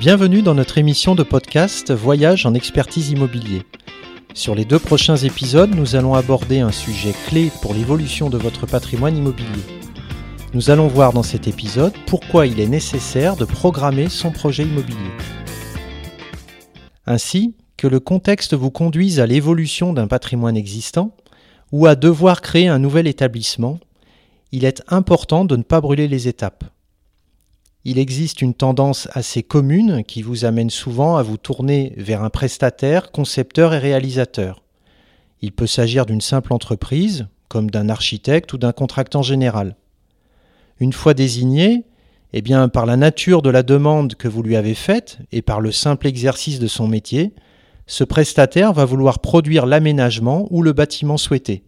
Bienvenue dans notre émission de podcast Voyage en expertise immobilier. Sur les deux prochains épisodes, nous allons aborder un sujet clé pour l'évolution de votre patrimoine immobilier. Nous allons voir dans cet épisode pourquoi il est nécessaire de programmer son projet immobilier. Ainsi, que le contexte vous conduise à l'évolution d'un patrimoine existant ou à devoir créer un nouvel établissement, il est important de ne pas brûler les étapes il existe une tendance assez commune qui vous amène souvent à vous tourner vers un prestataire, concepteur et réalisateur. Il peut s'agir d'une simple entreprise, comme d'un architecte ou d'un contractant général. Une fois désigné, eh bien, par la nature de la demande que vous lui avez faite et par le simple exercice de son métier, ce prestataire va vouloir produire l'aménagement ou le bâtiment souhaité.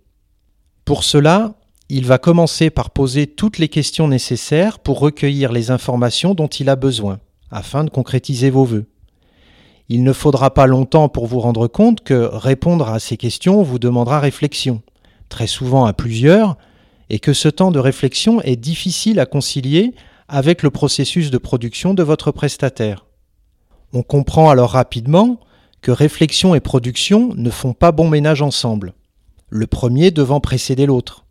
Pour cela, il va commencer par poser toutes les questions nécessaires pour recueillir les informations dont il a besoin, afin de concrétiser vos vœux. Il ne faudra pas longtemps pour vous rendre compte que répondre à ces questions vous demandera réflexion, très souvent à plusieurs, et que ce temps de réflexion est difficile à concilier avec le processus de production de votre prestataire. On comprend alors rapidement que réflexion et production ne font pas bon ménage ensemble, le premier devant précéder l'autre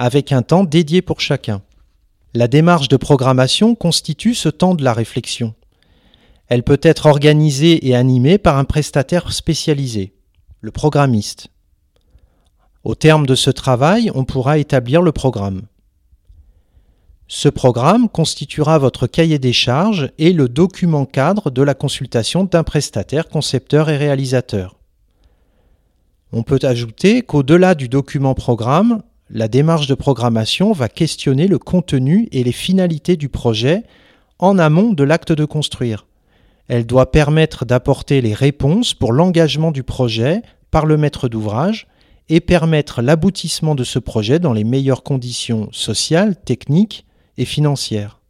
avec un temps dédié pour chacun. La démarche de programmation constitue ce temps de la réflexion. Elle peut être organisée et animée par un prestataire spécialisé, le programmiste. Au terme de ce travail, on pourra établir le programme. Ce programme constituera votre cahier des charges et le document cadre de la consultation d'un prestataire concepteur et réalisateur. On peut ajouter qu'au-delà du document programme, la démarche de programmation va questionner le contenu et les finalités du projet en amont de l'acte de construire. Elle doit permettre d'apporter les réponses pour l'engagement du projet par le maître d'ouvrage et permettre l'aboutissement de ce projet dans les meilleures conditions sociales, techniques et financières.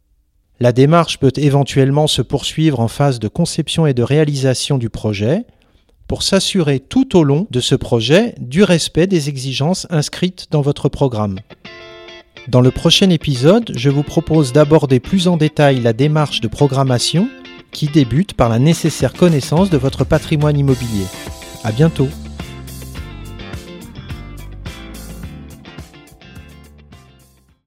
La démarche peut éventuellement se poursuivre en phase de conception et de réalisation du projet, pour s'assurer tout au long de ce projet du respect des exigences inscrites dans votre programme. Dans le prochain épisode, je vous propose d'aborder plus en détail la démarche de programmation qui débute par la nécessaire connaissance de votre patrimoine immobilier. À bientôt!